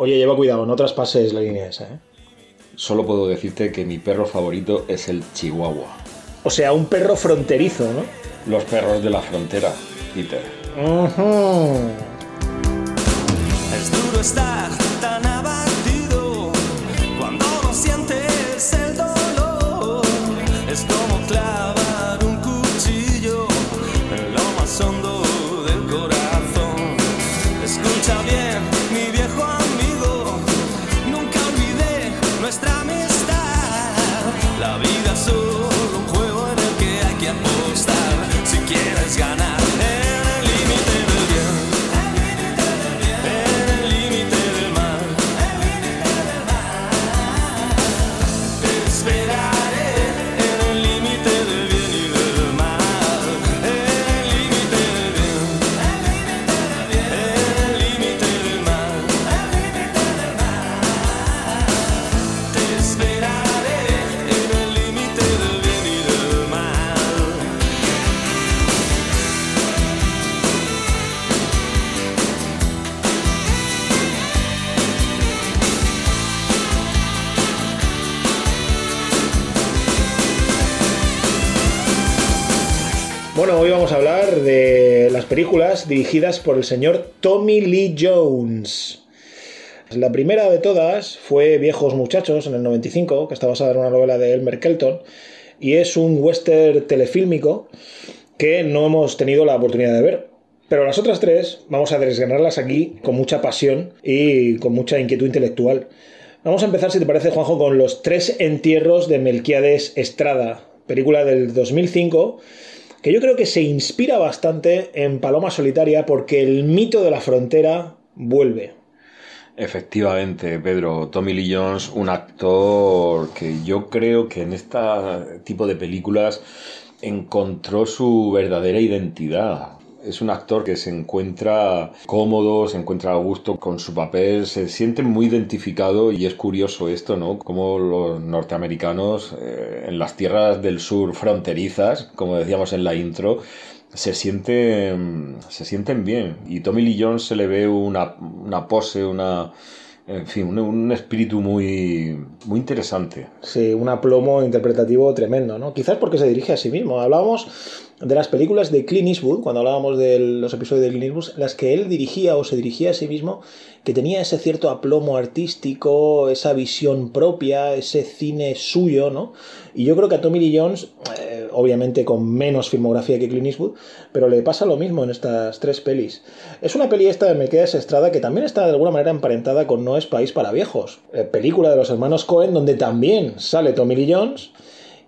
Oye, lleva cuidado, no traspases la línea esa, ¿eh? Solo puedo decirte que mi perro favorito es el chihuahua. O sea, un perro fronterizo, ¿no? Los perros de la frontera, Peter. Ujú. Es duro estar hoy vamos a hablar de las películas dirigidas por el señor Tommy Lee Jones. La primera de todas fue Viejos Muchachos en el 95, que está basada en una novela de Elmer Kelton, y es un western telefílmico que no hemos tenido la oportunidad de ver. Pero las otras tres vamos a desgranarlas aquí con mucha pasión y con mucha inquietud intelectual. Vamos a empezar, si te parece, Juanjo, con Los tres entierros de Melquiades Estrada, película del 2005 que yo creo que se inspira bastante en Paloma Solitaria porque el mito de la frontera vuelve. Efectivamente, Pedro, Tommy Lee Jones, un actor que yo creo que en este tipo de películas encontró su verdadera identidad. Es un actor que se encuentra cómodo, se encuentra a gusto con su papel, se siente muy identificado y es curioso esto, ¿no? Como los norteamericanos eh, en las tierras del sur fronterizas, como decíamos en la intro, se sienten, se sienten bien. Y Tommy Lee Jones se le ve una, una pose, una, en fin, un, un espíritu muy, muy interesante. Sí, un aplomo interpretativo tremendo, ¿no? Quizás porque se dirige a sí mismo. Hablábamos de las películas de Clint Eastwood, cuando hablábamos de los episodios de Clint Eastwood, las que él dirigía o se dirigía a sí mismo, que tenía ese cierto aplomo artístico, esa visión propia, ese cine suyo, ¿no? Y yo creo que a Tommy Lee Jones, eh, obviamente con menos filmografía que Clint Eastwood, pero le pasa lo mismo en estas tres pelis. Es una peli esta de Melquiades Estrada que también está de alguna manera emparentada con No es País para Viejos, eh, película de los hermanos Cohen donde también sale Tommy Lee Jones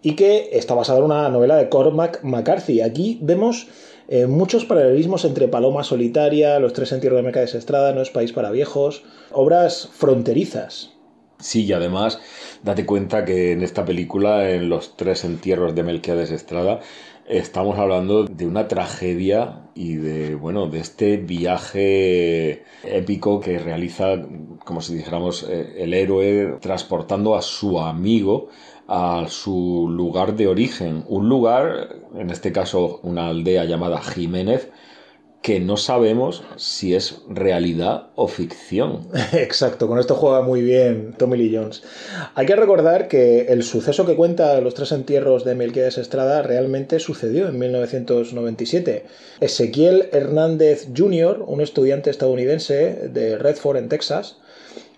y que está basada en una novela de Cormac McCarthy. Aquí vemos eh, muchos paralelismos entre Paloma Solitaria, Los Tres Entierros de Melquiades Estrada, No es País para Viejos, obras fronterizas. Sí, y además, date cuenta que en esta película, en los tres entierros de Melquiades Estrada, estamos hablando de una tragedia y de, bueno, de este viaje épico que realiza, como si dijéramos, eh, el héroe transportando a su amigo a su lugar de origen. Un lugar, en este caso una aldea llamada Jiménez, que no sabemos si es realidad o ficción. Exacto, con esto juega muy bien Tommy Lee Jones. Hay que recordar que el suceso que cuenta los tres entierros de Melquiades Estrada realmente sucedió en 1997. Ezequiel Hernández Jr., un estudiante estadounidense de Redford en Texas,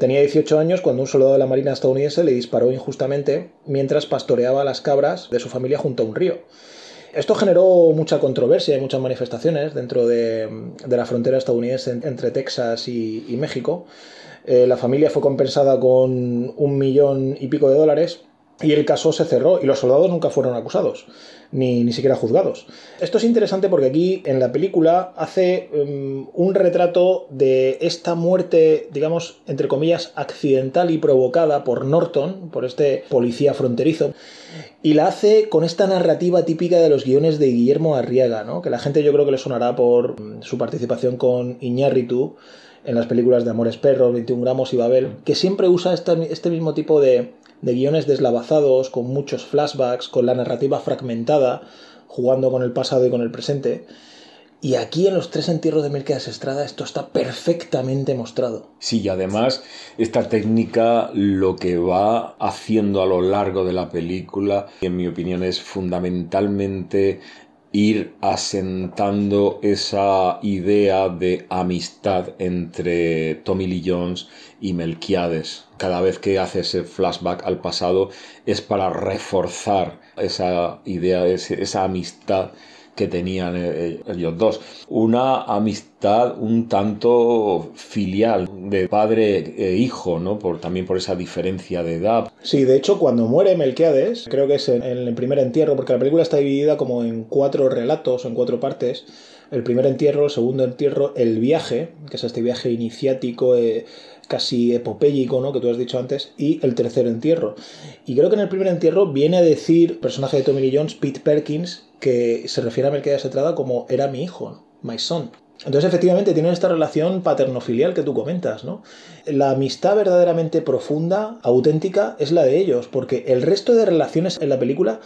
Tenía 18 años cuando un soldado de la Marina estadounidense le disparó injustamente mientras pastoreaba las cabras de su familia junto a un río. Esto generó mucha controversia y muchas manifestaciones dentro de, la frontera estadounidense entre Texas y, y México. Eh, la familia fue compensada con un millón y pico de dólares y el caso se cerró y los soldados nunca fueron acusados, ni, ni siquiera juzgados. Esto es interesante porque aquí en la película hace um, un retrato de esta muerte, digamos, entre comillas, accidental y provocada por Norton, por este policía fronterizo, y la hace con esta narrativa típica de los guiones de Guillermo Arriaga, ¿no? que la gente yo creo que le sonará por mm, su participación con Iñárritu en las películas de Amores Perros, 21 gramos y Babel, que siempre usa esta, este mismo tipo de, de guiones deslavazados, con muchos flashbacks, con la narrativa fragmentada, jugando con el pasado y con el presente. Y aquí en los tres entierros de Melquiades Estrada esto está perfectamente mostrado. Sí, y además esta técnica lo que va haciendo a lo largo de la película, en mi opinión, es fundamentalmente ir asentando esa idea de amistad entre Tommy Lee Jones y Melquiades. Cada vez que hace ese flashback al pasado es para reforzar esa idea, esa amistad que tenían eh, ellos dos. Una amistad un tanto filial, de padre e hijo, ¿no? Por, también por esa diferencia de edad. Sí, de hecho, cuando muere Melquiades, creo que es en, el primer entierro, porque la película está dividida como en cuatro relatos, en cuatro partes. El primer entierro, el segundo entierro, el viaje, que es este viaje iniciático, eh, casi epopélico, ¿no? Que tú has dicho antes, y el tercer entierro. Y creo que en el primer entierro viene a decir, personaje de Tommy Lee Jones, Pete Perkins, que se refiere a Melquiades Estrada como era mi hijo, my son. Entonces, efectivamente, tienen esta relación paterno-filial que tú comentas, ¿no? La amistad verdaderamente profunda, auténtica, es la de ellos, porque el resto de relaciones en la película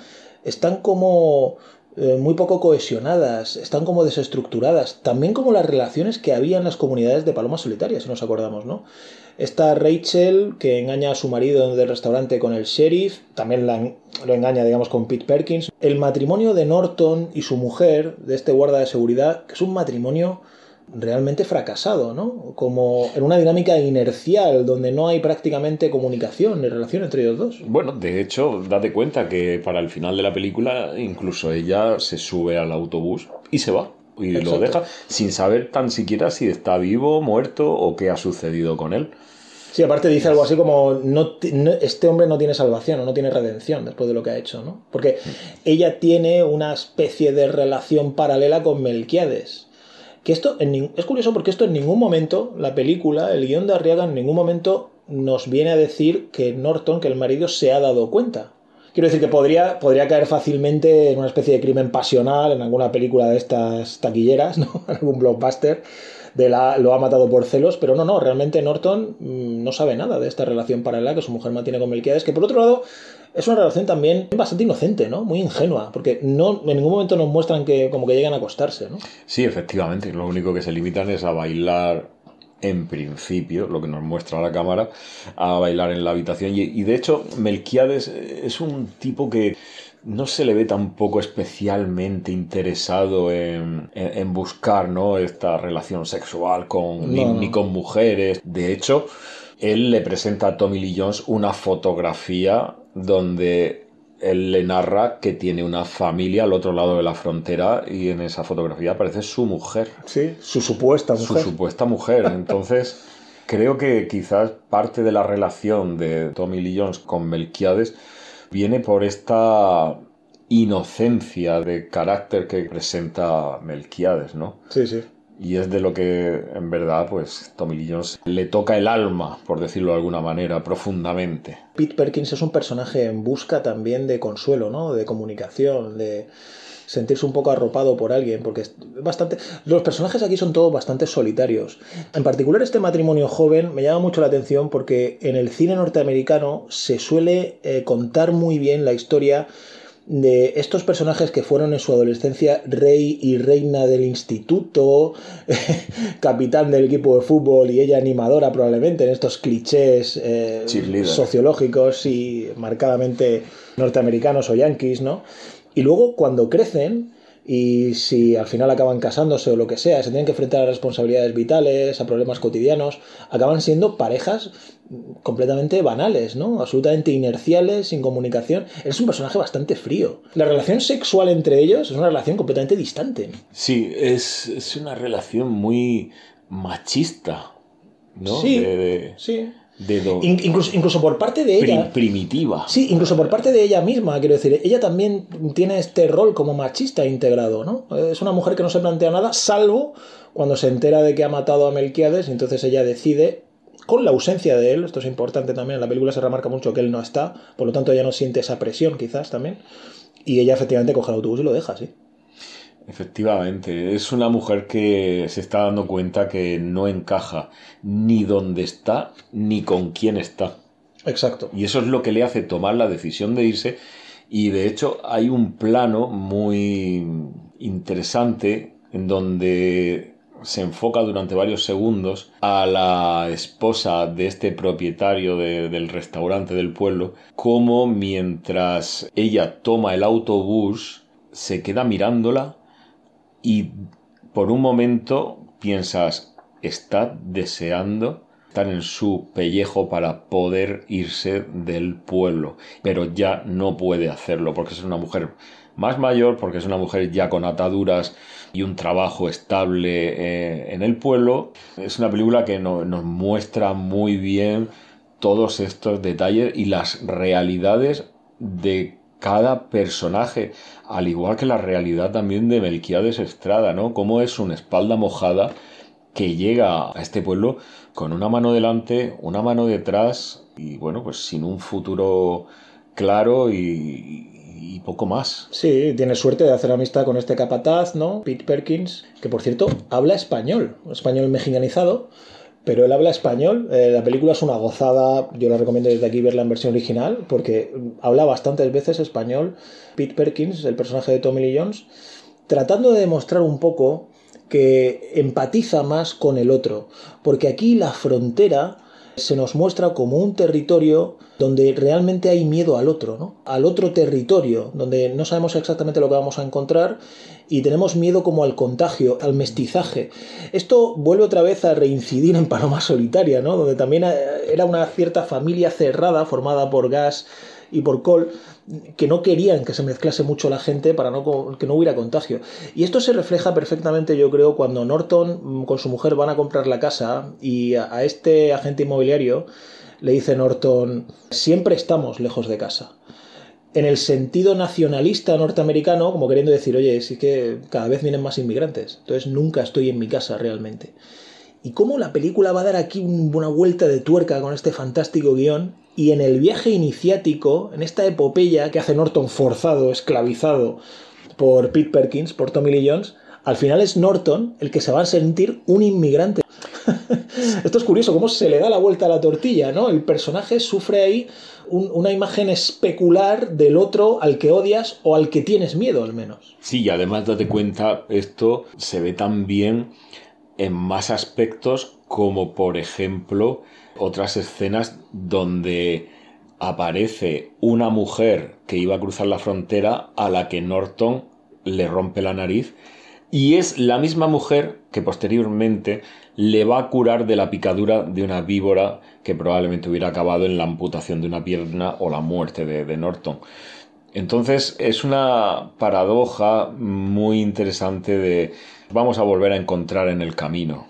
están como eh, muy poco cohesionadas, están como desestructuradas, también como las relaciones que había en las comunidades de palomas solitarias, si nos acordamos, ¿no? Esta Rachel que engaña a su marido del restaurante con el sheriff, también lo engaña, digamos, con Pete Perkins. El matrimonio de Norton y su mujer, de este guarda de seguridad, que es un matrimonio realmente fracasado, ¿no? Como en una dinámica inercial donde no hay prácticamente comunicación ni relación entre ellos dos. Bueno, de hecho, date cuenta que para el final de la película incluso ella se sube al autobús y se va y lo deja sin saber tan siquiera si está vivo, muerto o qué ha sucedido con él. Sí, aparte dice algo así como, no, este hombre no tiene salvación o no tiene redención después de lo que ha hecho, ¿no? Porque ella tiene una especie de relación paralela con Melquiades. Que esto es curioso porque esto en ningún momento, la película, el guion de Arriaga en ningún momento nos viene a decir que Norton, que el marido, se ha dado cuenta. Quiero decir que podría, podría caer fácilmente en una especie de crimen pasional en alguna película de estas taquilleras, ¿no? En algún blockbuster de la, lo ha matado por celos, pero no, no, realmente Norton mm, no sabe nada de esta relación paralela que su mujer mantiene con Melquiades, que por otro lado es una relación también bastante inocente, ¿no? Muy ingenua, porque no, en ningún momento nos muestran que como que llegan a acostarse, ¿no? Sí, efectivamente, lo único que se limitan es a bailar en principio, lo que nos muestra la cámara, a bailar en la habitación. Y, de hecho, Melquiades es un tipo que no se le ve tampoco especialmente interesado en, buscar ¿no? esta relación sexual con, ni, con mujeres. De hecho, él le presenta a Tommy Lee Jones una fotografía donde él le narra que tiene una familia al otro lado de la frontera y en esa fotografía aparece su mujer. Sí, su supuesta mujer. Su supuesta mujer. Entonces, creo que quizás parte de la relación de Tommy Lee Jones con Melquiades viene por esta inocencia de carácter que presenta Melquiades, ¿no? Sí, sí. Y es de lo que en verdad, pues, Tommy Lee le toca el alma, por decirlo de alguna manera, profundamente. Pete Perkins es un personaje en busca también de consuelo, ¿no? De comunicación, de sentirse un poco arropado por alguien, porque es bastante... Los personajes aquí son todos bastante solitarios. En particular este matrimonio joven me llama mucho la atención porque en el cine norteamericano se suele eh, contar muy bien la historia de estos personajes que fueron en su adolescencia rey y reina del instituto, capitán del equipo de fútbol y ella animadora probablemente en estos clichés eh, sociológicos y marcadamente norteamericanos o yanquis, ¿no? Y luego cuando crecen y si al final acaban casándose o lo que sea, se tienen que enfrentar a responsabilidades vitales, a problemas cotidianos, acaban siendo parejas completamente banales, ¿no? Absolutamente inerciales, sin comunicación. Es un personaje bastante frío. La relación sexual entre ellos es una relación completamente distante. Sí, es, es una relación muy machista, ¿no? Sí, sí incluso, incluso por parte de ella. primitiva. Sí, incluso por parte de ella misma, quiero decir, ella también tiene este rol como machista integrado, ¿no? Es una mujer que no se plantea nada, salvo cuando se entera de que ha matado a Melquiades, y entonces ella decide, con la ausencia de él, esto es importante también, en la película se remarca mucho que él no está, por lo tanto ella no siente esa presión quizás también, y ella efectivamente coge el autobús y lo deja, sí. Efectivamente, es una mujer que se está dando cuenta que no encaja ni dónde está ni con quién está. Exacto. Y eso es lo que le hace tomar la decisión de irse. Y de hecho hay un plano muy interesante en donde se enfoca durante varios segundos a la esposa de este propietario de- del restaurante del pueblo, como mientras ella toma el autobús, se queda mirándola y por un momento piensas, está deseando estar en su pellejo para poder irse del pueblo, pero ya no puede hacerlo porque es una mujer más mayor, porque es una mujer ya con ataduras y un trabajo estable eh, en el pueblo. Es una película que no- nos muestra muy bien todos estos detalles y las realidades de cada personaje, al igual que la realidad también de Melquiades Estrada, ¿no? Cómo es una espalda mojada que llega a este pueblo con una mano delante, una mano detrás y bueno, pues sin un futuro claro y, y poco más. Sí, tiene suerte de hacer amistad con este capataz, ¿no? Pete Perkins, que por cierto habla español, español mexicanizado, pero él habla español. Eh, la película es una gozada, yo la recomiendo desde aquí verla en versión original, porque mm, habla bastantes veces español. Pete Perkins, el personaje de Tommy Lee Jones, tratando de demostrar un poco que empatiza más con el otro, porque aquí la frontera se nos muestra como un territorio donde realmente hay miedo al otro, ¿no? Al otro territorio, donde no sabemos exactamente lo que vamos a encontrar y tenemos miedo como al contagio, al mestizaje. Esto vuelve otra vez a reincidir en Paloma Solitaria, ¿no? Donde también eh, era una cierta familia cerrada formada por Gas y por Cole que no querían que se mezclase mucho la gente para no, que no hubiera contagio. Y esto se refleja perfectamente, yo creo, cuando Norton mm, con su mujer van a comprar la casa y a este agente inmobiliario le dice Norton, siempre estamos lejos de casa. En el sentido nacionalista norteamericano, como queriendo decir, oye, sí que cada vez vienen más inmigrantes, entonces nunca estoy en mi casa realmente. Y cómo la película va a dar aquí un- una vuelta de tuerca con este fantástico guion. Y en el viaje iniciático, en esta epopeya que hace Norton forzado, esclavizado por Pete Perkins, por Tommy Lee Jones, al final es Norton el que se va a sentir un inmigrante. Esto es curioso, cómo se le da la vuelta a la tortilla, ¿no? El personaje sufre ahí un- una imagen especular del otro al que odias o al que tienes miedo, al menos. Sí, y además date cuenta, esto se ve también en más aspectos como por ejemplo otras escenas donde aparece una mujer que iba a cruzar la frontera a la que Norton le rompe la nariz y es la misma mujer que posteriormente le va a curar de la picadura de una víbora que probablemente hubiera acabado en la amputación de una pierna o la muerte de, de Norton. Entonces es una paradoja muy interesante de vamos a volver a encontrar en el camino.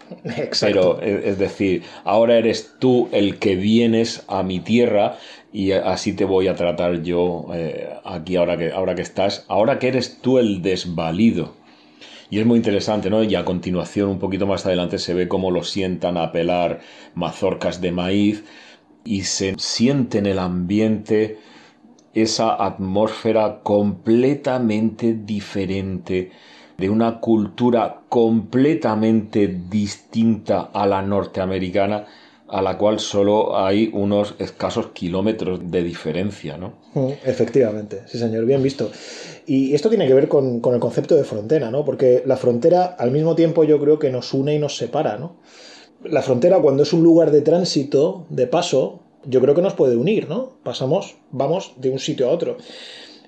Pero es es decir, ahora eres tú el que vienes a mi tierra y así te voy a tratar yo eh, aquí ahora que, ahora que estás, ahora que eres tú el desvalido. Y es muy interesante, ¿no? Y a continuación, un poquito más adelante, se ve cómo lo sientan a pelar mazorcas de maíz y se siente en el ambiente esa atmósfera completamente diferente de una cultura completamente distinta a la norteamericana, a la cual solo hay unos escasos kilómetros de diferencia, ¿no? Mm, Efectivamente, sí señor, bien visto. Y esto tiene que ver con, con el concepto de frontera, ¿no? Porque la frontera al mismo tiempo yo creo que nos une y nos separa, ¿no? La frontera cuando es un lugar de tránsito, de paso, yo creo que nos puede unir, ¿no? Pasamos, vamos de un sitio a otro.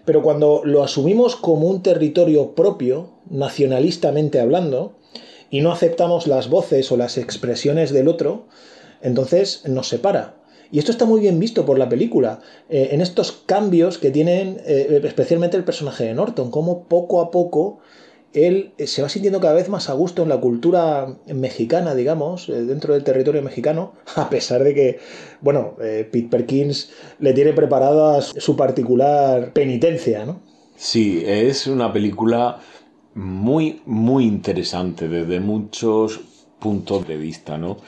Pero cuando lo asumimos como un territorio propio, nacionalistamente hablando, y no aceptamos las voces o las expresiones del otro, entonces nos separa. Y esto está muy bien visto por la película, eh, en estos cambios que tienen eh, especialmente el personaje de Norton, como poco a poco él eh, se va sintiendo cada vez más a gusto en la cultura mexicana, digamos, dentro del territorio mexicano, a pesar de que, bueno, Pete Perkins le tiene preparada su particular penitencia, ¿no? Sí, es una película muy, muy interesante desde muchos puntos de vista, ¿no?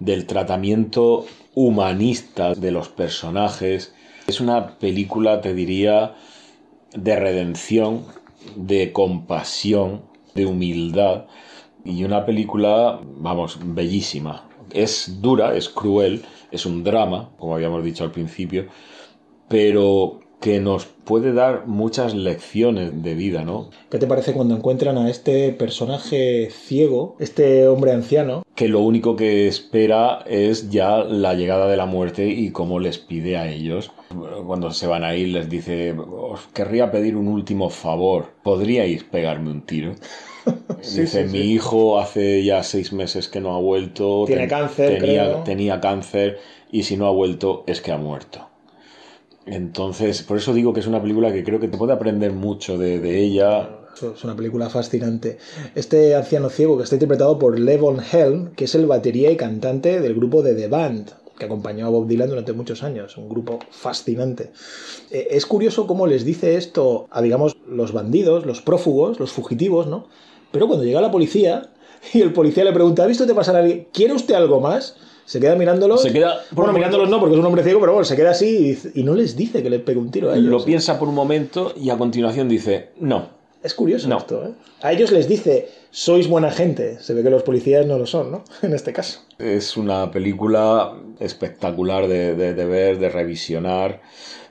Del tratamiento humanista de los personajes. Es una película, te diría, de redención, de compasión, de humildad y una película, vamos, bellísima. Es dura, es cruel, es un drama, como habíamos dicho al principio, pero que nos puede dar muchas lecciones de vida, ¿no? ¿Qué te parece cuando encuentran a este personaje ciego, este hombre anciano? Que lo único que espera es ya la llegada de la muerte y cómo les pide a ellos. Cuando se van a ir les dice, os querría pedir un último favor, ¿podríais pegarme un tiro? Sí, Dice, sí, sí. mi hijo hace ya seis meses que no ha vuelto. Tiene ten- cáncer, tenía, creo. tenía cáncer y si no ha vuelto es que ha muerto. Entonces, por eso digo que es una película que creo que te puede aprender mucho de, ella. Es una película fascinante. Este anciano ciego que está interpretado por Levon Helm, que es el batería y cantante del grupo de The Band, que acompañó a Bob Dylan durante muchos años. Un grupo fascinante. Eh, Es curioso cómo les dice esto a, digamos, los bandidos, los prófugos, los fugitivos, ¿no? Pero cuando llega la policía y el policía le pregunta, ¿ha visto te pasar a alguien? ¿Quiere usted algo más? Se queda mirándolos. Se queda- Bueno, mirándolos no, porque es un hombre ciego, pero bueno, se queda así y, no les dice que le pegue un tiro a ellos. Lo piensa por un momento y a continuación dice, no, Es curioso No. esto, ¿eh? A ellos les dice, sois buena gente. Se ve que los policías no lo son, ¿no? En este caso. Es una película espectacular de, de- de ver, de revisionar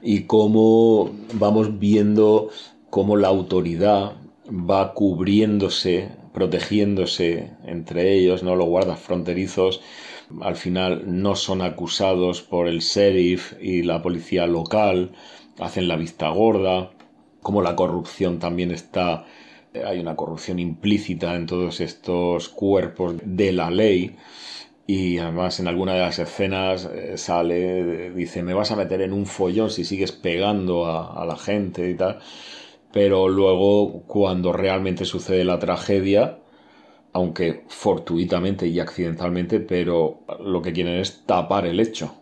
y cómo vamos viendo cómo la autoridad va cubriéndose, protegiéndose entre ellos, ¿no? Los guardas fronterizos al final no son acusados por el sheriff y la policía local, hacen la vista gorda, como la corrupción también está, eh, hay una corrupción implícita en todos estos cuerpos de la ley. Y además en alguna de las escenas eh, sale, eh, dice, me vas a meter en un follón si sigues pegando a, a la gente y tal. Pero luego cuando realmente sucede la tragedia, aunque fortuitamente y accidentalmente, pero lo que quieren es tapar el hecho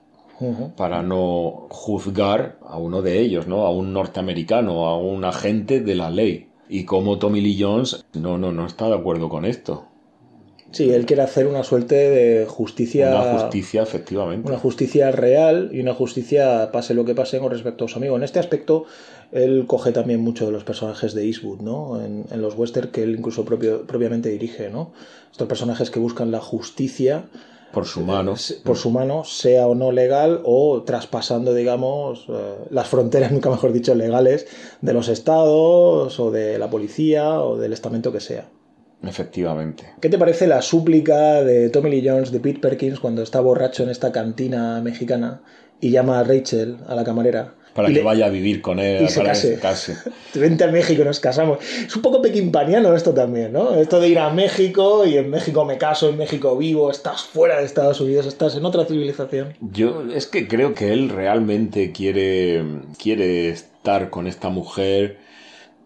para no juzgar a uno de ellos, ¿no? A un norteamericano, a un agente de la ley. Y como Tommy Lee Jones, no, no, no está de acuerdo con esto. Sí, él quiere hacer una suerte de justicia. Una justicia, efectivamente. una justicia real y una justicia pase lo que pase con respecto a su amigo. En este aspecto, él coge también mucho de los personajes de Eastwood, ¿no? En, en los western que él incluso propio, propiamente dirige, ¿no? Estos personajes que buscan la justicia Por su mano. se- por su mano, sea o no legal, o traspasando, digamos, eh, las fronteras, nunca mejor dicho, legales de los estados, o de la policía, o del estamento que sea. Efectivamente. ¿Qué te parece la súplica de Tommy Lee Jones, de Pete Perkins, cuando está borracho en esta cantina mexicana y llama a Rachel, a la camarera? Para y que le- vaya a vivir con él, y se para case. que se case. Vente a México y nos casamos. Es un poco pequimpaniano esto también, ¿no? Esto de ir a México y en México me caso, en México vivo, estás fuera de Estados Unidos, estás en otra civilización. Yo es que creo que él realmente quiere, quiere estar con esta mujer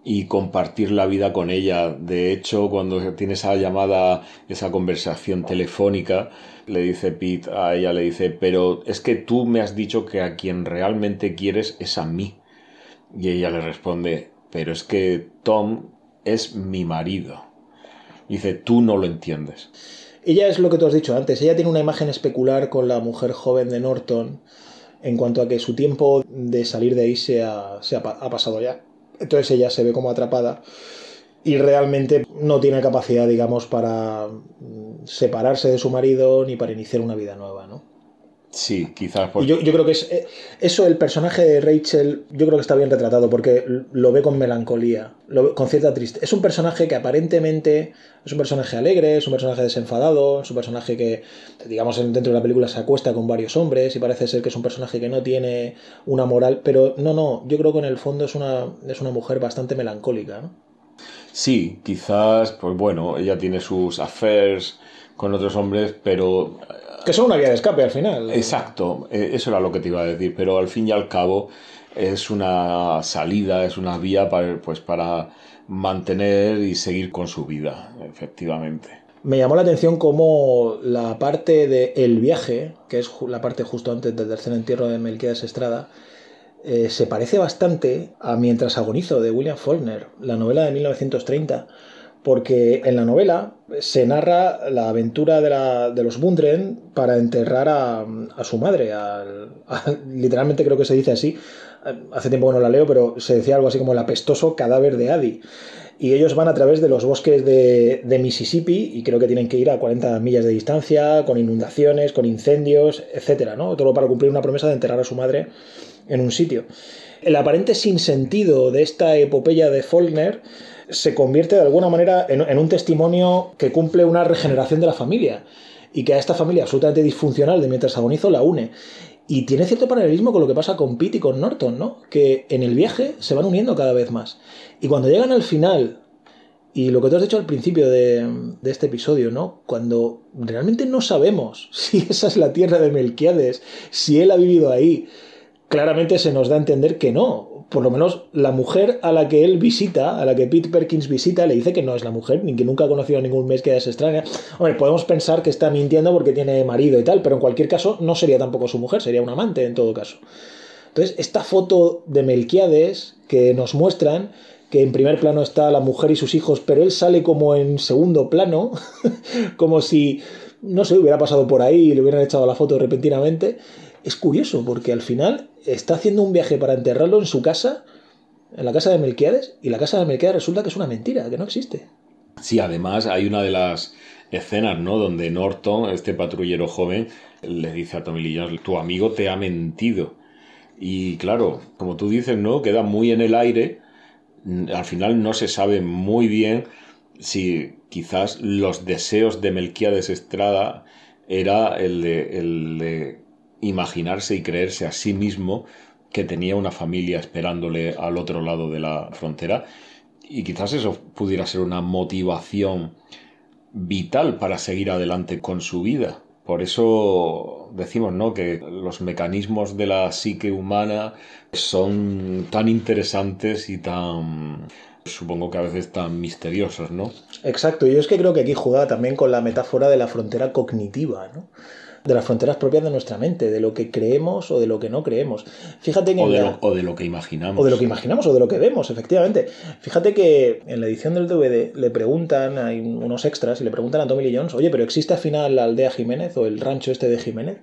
y compartir la vida con ella. De hecho, cuando tiene esa llamada, esa conversación telefónica, le dice Pete a ella, le dice, pero es que tú me has dicho que a quien realmente quieres es a mí. Y ella le responde, pero es que Tom es mi marido. Dice, tú no lo entiendes. Ella es lo que tú has dicho antes, ella tiene una imagen especular con la mujer joven de Norton en cuanto a que su tiempo de salir de ahí se ha pasado ya. Entonces ella se ve como atrapada y realmente no tiene capacidad, digamos, para mm, separarse de su marido ni para iniciar una vida nueva, ¿no? Sí, quizás por... Y yo, yo creo que es, eh, eso, el personaje de Rachel, yo creo que está bien retratado porque lo ve con melancolía, lo ve con cierta tristeza. Es un personaje que aparentemente es un personaje alegre, es un personaje desenfadado, es un personaje que, digamos, en- dentro de la película se acuesta con varios hombres y parece ser que es un personaje que no tiene una moral, pero no, no, yo creo que en el fondo es una, es una mujer bastante melancólica, ¿no? Sí, quizás, pues bueno, ella tiene sus affairs con otros hombres, pero Que son una vía de escape al final. exacto, eh, eso era lo que te iba a decir, pero al fin y al cabo es una salida, es una vía para, pues para mantener y seguir con su vida, efectivamente. Me llamó la atención cómo la parte de El viaje, que es la parte justo antes del tercer entierro de Melquiades Estrada, eh, se parece bastante a Mientras agonizo de William Faulkner, la novela de 1930, porque en la novela se narra la aventura de, la- de los Bundren para enterrar a, a su madre, literalmente creo que se dice así, hace tiempo que no la leo, pero se decía algo así como el apestoso cadáver de Adi. y ellos van a través de los bosques de, de, Mississippi y creo que tienen que ir a 40 millas de distancia, con inundaciones, con incendios, etcétera, ¿no? Todo para cumplir una promesa de enterrar a su madre en un sitio. El aparente sinsentido de esta epopeya de Faulkner se convierte de alguna manera en, un testimonio que cumple una regeneración de la familia y que a esta familia absolutamente disfuncional de mientras agonizo la une. Y tiene cierto paralelismo con lo que pasa con Pete y con Norton, ¿no? Que en el viaje se van uniendo cada vez más. Y cuando llegan al final, y lo que tú has dicho al principio de, de, este episodio, ¿no? Cuando realmente no sabemos si esa es la tierra de Melquiades, si él ha vivido ahí, claramente se nos da a entender que no. Por lo menos la mujer a la que él visita, a la que Pete Perkins visita, le dice que no es la mujer, ni que nunca ha conocido a ningún mes que es extraña. Hombre, podemos pensar que está mintiendo porque tiene marido y tal, pero en cualquier caso no sería tampoco su mujer, sería un amante en todo caso. Entonces, esta foto de Melquiades que nos muestran, que en primer plano está la mujer y sus hijos, pero él sale como en segundo plano, como si, no sé, hubiera pasado por ahí y le hubieran echado la foto repentinamente es curioso porque al final está haciendo un viaje para enterrarlo en su casa, en la casa de Melquiades, y la casa de Melquiades resulta que es una mentira, que no existe. Sí, además hay una de las escenas, ¿no? Donde Norton, este patrullero joven, le dice a Tommy Lee tu amigo te ha mentido. Y claro, como tú dices, ¿no? Queda muy en el aire. Al final no se sabe muy bien si quizás los deseos de Melquiades Estrada era el de, el de imaginarse y creerse a sí mismo que tenía una familia esperándole al otro lado de la frontera. Y quizás eso pudiera ser una motivación vital para seguir adelante con su vida. Por eso decimos ¿no? que los mecanismos de la psique humana son tan interesantes y tan supongo que a veces tan misteriosos, ¿no? Exacto, yo es que creo que aquí juega también con la metáfora de la frontera cognitiva, ¿no? De las fronteras propias de nuestra mente, de lo que creemos o de lo que no creemos. Fíjate que o, de la... lo, o, de lo, que imaginamos. O de lo que imaginamos o de lo que vemos, efectivamente. Fíjate que en la edición del DVD le preguntan, hay unos extras, y le preguntan a Tommy Lee Jones, oye, pero ¿existe al final la aldea Jiménez o el rancho este de Jiménez?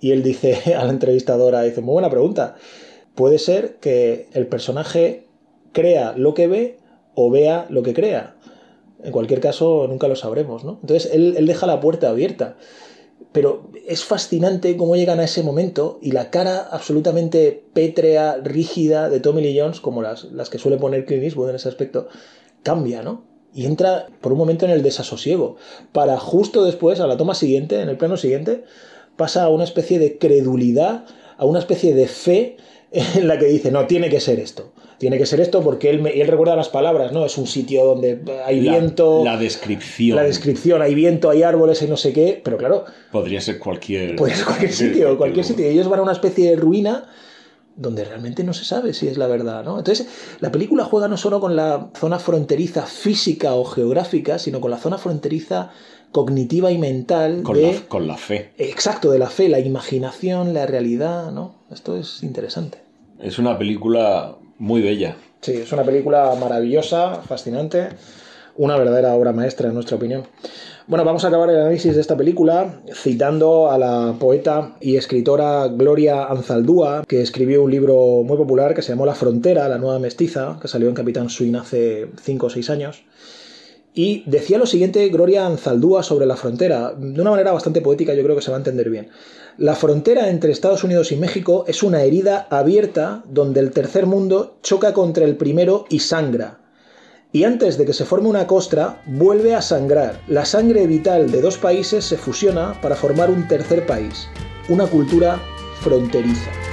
Y él dice a la entrevistadora, dice, muy buena pregunta. Puede ser que el personaje crea lo que ve o vea lo que crea. En cualquier caso, nunca lo sabremos, ¿no? Entonces, él, él deja la puerta abierta. Pero es fascinante cómo llegan a ese momento y la cara absolutamente pétrea, rígida de Tommy Lee Jones, como las, las que suele poner Clint Eastwood en ese aspecto, cambia, ¿no? Y entra por un momento en el desasosiego, para justo después, a la toma siguiente, en el plano siguiente, pasa a una especie de credulidad, a una especie de fe en la que dice, no, tiene que ser esto. Tiene que ser esto porque él, me, él recuerda las palabras, ¿no? Es un sitio donde hay la, viento. La descripción. La descripción, hay viento, hay árboles, hay no sé qué, pero claro. Podría ser cualquier. Podría ser cualquier sitio, cualquier sitio. Ellos van a una especie de ruina donde realmente no se sabe si es la verdad, ¿no? Entonces, la película juega no solo con la zona fronteriza física o geográfica, sino con la zona fronteriza cognitiva y mental con, de, la, con la fe. Exacto, de la fe, la imaginación, la realidad, ¿no? Esto es interesante. Es una película muy bella. Sí, es una película maravillosa, fascinante, una verdadera obra maestra en nuestra opinión. Bueno, vamos a acabar el análisis de esta película citando a la poeta y escritora Gloria Anzaldúa, que escribió un libro muy popular que se llamó La Frontera, la nueva mestiza, que salió en Capitán Swing hace 5 o 6 años. Y decía lo siguiente Gloria Anzaldúa sobre la frontera, de una manera bastante poética, yo creo que se va a entender bien. La frontera entre Estados Unidos y México es una herida abierta donde el tercer mundo choca contra el primero y sangra. Y antes de que se forme una costra, vuelve a sangrar. La sangre vital de dos países se fusiona para formar un tercer país, una cultura fronteriza.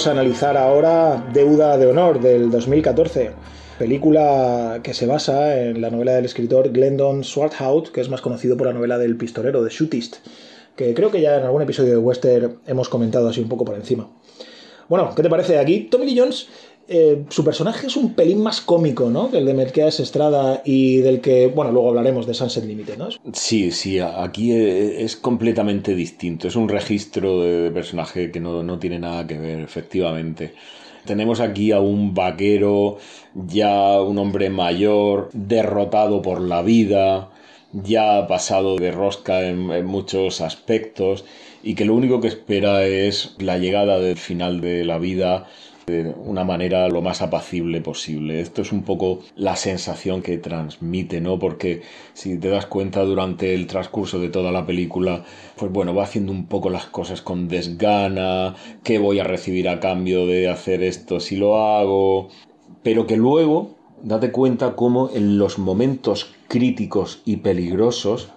Vamos a analizar ahora Deuda de Honor del 2014, película que se basa en la novela del escritor Glendon Swarthout, que es más conocido por la novela del pistolero de Shootist, que creo que ya en algún episodio de Western hemos comentado así un poco por encima. Bueno, ¿qué te parece aquí? Tommy Lee Jones eh, su personaje es un pelín más cómico, ¿no? Que el de Melquiades Estrada y del que, bueno, luego hablaremos de Sunset Limited, ¿no? Sí, sí, aquí e, es completamente distinto. Es un registro de personaje que no, no tiene nada que ver, efectivamente. Tenemos aquí a un vaquero, ya un hombre mayor, derrotado por la vida, ya pasado de rosca en, muchos aspectos y que lo único que espera es la llegada del final de la vida de una manera lo más apacible posible. Esto es un poco la sensación que transmite, ¿no? Porque si te das cuenta durante el transcurso de toda la película, pues bueno, va haciendo un poco las cosas con desgana, qué voy a recibir a cambio de hacer esto si lo hago, pero que luego date cuenta cómo en los momentos críticos y peligrosos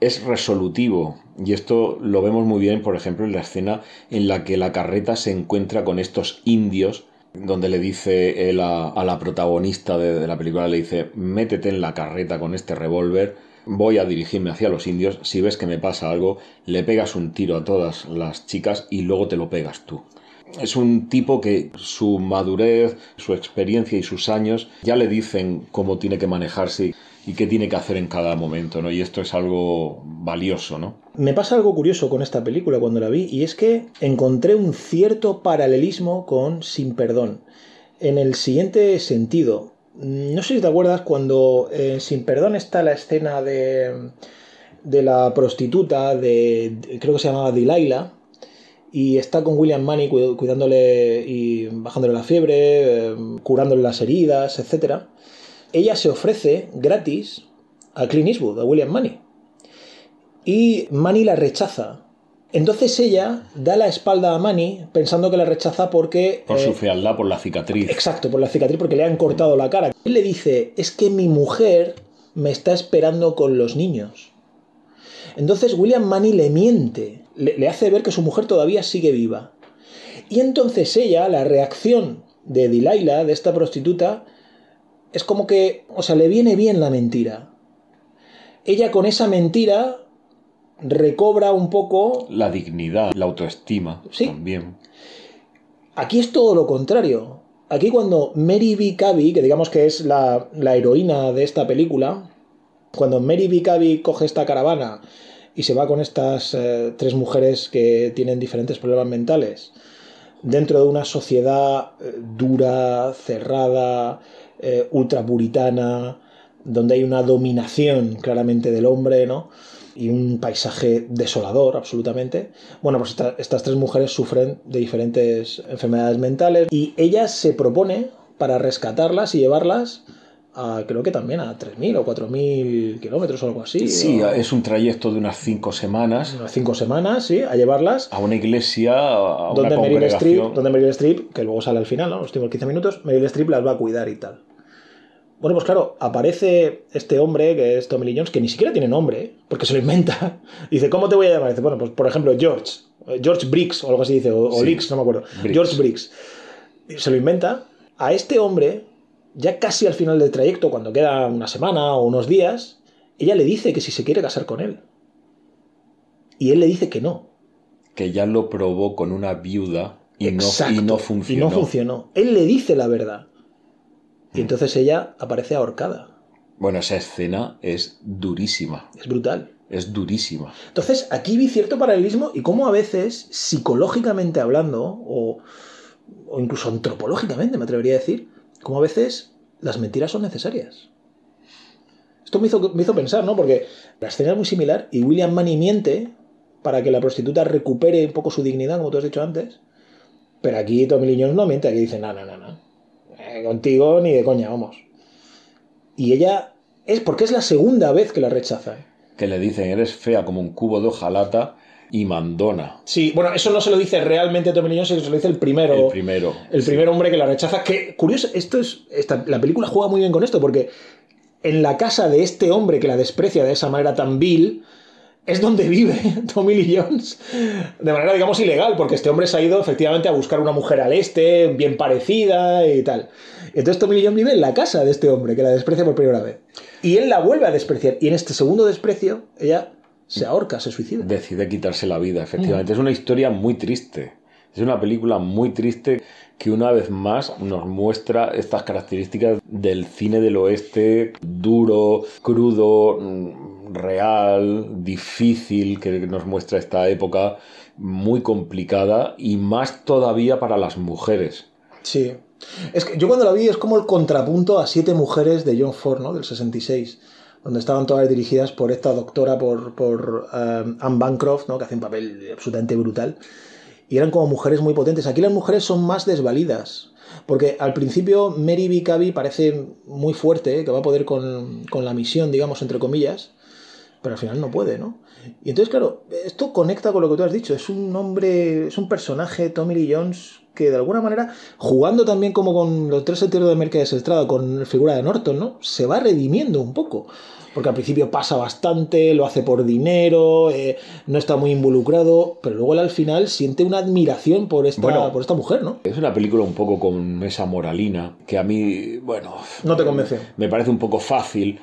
es resolutivo. Y esto lo vemos muy bien, por ejemplo, en la escena en la que la carreta se encuentra con estos indios, donde le dice a, la protagonista de, de la película, le dice, métete en la carreta con este revólver, voy a dirigirme hacia los indios, si ves que me pasa algo, le pegas un tiro a todas las chicas y luego te lo pegas tú. Es un tipo que su madurez, su experiencia y sus años ya le dicen cómo tiene que manejarse y qué tiene que hacer en cada momento, ¿no? Y esto es algo valioso, ¿no? Me pasa algo curioso con esta película cuando la vi, y es que encontré un cierto paralelismo con Sin Perdón. En el siguiente sentido, no sé si te acuerdas cuando en Sin Perdón está la escena de, de la prostituta, de, creo que se llamaba Delilah, y está con William Money cuidándole y bajándole la fiebre, eh, curándole las heridas, etcétera ella se ofrece gratis a Clint Eastwood, a William Money. Y Money la rechaza. Entonces ella da la espalda a Money pensando que la rechaza porque... Por su eh, fealdad, por la cicatriz. Exacto, por la cicatriz, porque le han cortado la cara. Él le dice, es que mi mujer me está esperando con los niños. Entonces William Money le miente, le, le hace ver que su mujer todavía sigue viva. Y entonces ella, la reacción de Delilah, de esta prostituta, es como que, o sea, le viene bien la mentira. Ella con esa mentira recobra un poco... La dignidad, la autoestima sí. también. Aquí es todo lo contrario. Aquí cuando Mary B. Cabby, que digamos que es la, la heroína de esta película, cuando Mary B. Cabby coge esta caravana y se va con estas eh, tres mujeres que tienen diferentes problemas mentales, dentro de una sociedad eh, dura, cerrada, eh, ultrapuritana, donde hay una dominación claramente del hombre, ¿no? Y un paisaje desolador, absolutamente. Bueno, pues estas tres mujeres sufren de diferentes enfermedades mentales y ella se propone para rescatarlas y llevarlas a, creo que también a 3.000 o 4.000 kilómetros o algo así. Sí, o... es un trayecto de unas 5 semanas. Unas 5 semanas, sí, a llevarlas. A una iglesia, a una donde Meryl. Streep, donde Meryl Streep, que luego sale al final, ¿no? los últimos 15 minutos, Meryl Streep las va a cuidar y tal. Bueno, pues claro, aparece este hombre que es Tommy Lee Jones, que ni siquiera tiene nombre, porque se lo inventa. Dice, ¿cómo te voy a llamar? Dice, bueno, pues por ejemplo, George, George Briggs o algo así dice, o, sí. Leaks, no me acuerdo. Briggs. George Briggs. Se lo inventa. A este hombre, ya casi al final del trayecto, cuando queda una semana o unos días, ella le dice que si se quiere casar con él. Y él le dice que no. Que ya lo probó con una viuda y, no, y no funcionó. Y no funcionó. Él le dice la verdad. Y entonces ella aparece ahorcada. Bueno, esa escena es durísima. Es brutal. Es durísima. Entonces, aquí vi cierto paralelismo y cómo a veces, psicológicamente hablando, o, o incluso antropológicamente, me atrevería a decir, cómo a veces las mentiras son necesarias. Esto me hizo, me hizo pensar, ¿no? Porque la escena es muy similar y William Money miente para que la prostituta recupere un poco su dignidad, como tú has dicho antes. Pero aquí Tommy no miente, aquí dice, no, no, no, no contigo ni de coña, vamos. Y ella es porque es la segunda vez que la rechaza. Que le dicen, eres fea como un cubo de hojalata y mandona. Sí, bueno, eso no se lo dice realmente Tommy Lee Jones, se lo dice el primero. El primero. El sí. primer hombre que la rechaza. Que, curioso, esto es. Esta, la película juega muy bien con esto, porque en la casa de este hombre que la desprecia de esa manera tan vil, es donde vive Tommy Lee Jones de manera, digamos, ilegal, porque este hombre se ha ido efectivamente a buscar una mujer al este, bien parecida y tal. Entonces Tommy Lee Jones vive en la casa de este hombre, que la desprecia por primera vez. Y él la vuelve a despreciar. Y en este segundo desprecio, ella se ahorca, se suicida. Decide quitarse la vida, efectivamente. Es una historia muy triste. Es una película muy triste que una vez más nos muestra estas características del cine del oeste duro, crudo, mm, real, difícil, que nos muestra esta época muy complicada y más todavía para las mujeres. Sí. Es que yo cuando la vi es como el contrapunto a Siete Mujeres de John Ford, ¿no? Del 66, donde estaban todas dirigidas por esta doctora, por, por eh, Anne Bancroft, ¿no? Que hace un papel absolutamente brutal. Y eran como mujeres muy potentes. Aquí las mujeres son más desvalidas. Porque al principio Mary Bicaby parece muy fuerte, ¿eh? que va a poder con, con la misión, digamos, entre comillas, pero al final no puede, ¿no? Y entonces, claro, esto conecta con lo que tú has dicho. Es un hombre, es un personaje, Tommy Lee Jones, que de alguna manera, jugando también como con los tres sentidos de Mercedes Estrada, con la figura de Norton, ¿no? Se va redimiendo un poco. Porque al principio pasa bastante, lo hace por dinero, eh, no está muy involucrado, pero luego él al final siente una admiración por esta, Bueno. por esta mujer, ¿no? Es una película un poco con esa moralina que a mí, bueno, No te convence. me parece un poco fácil,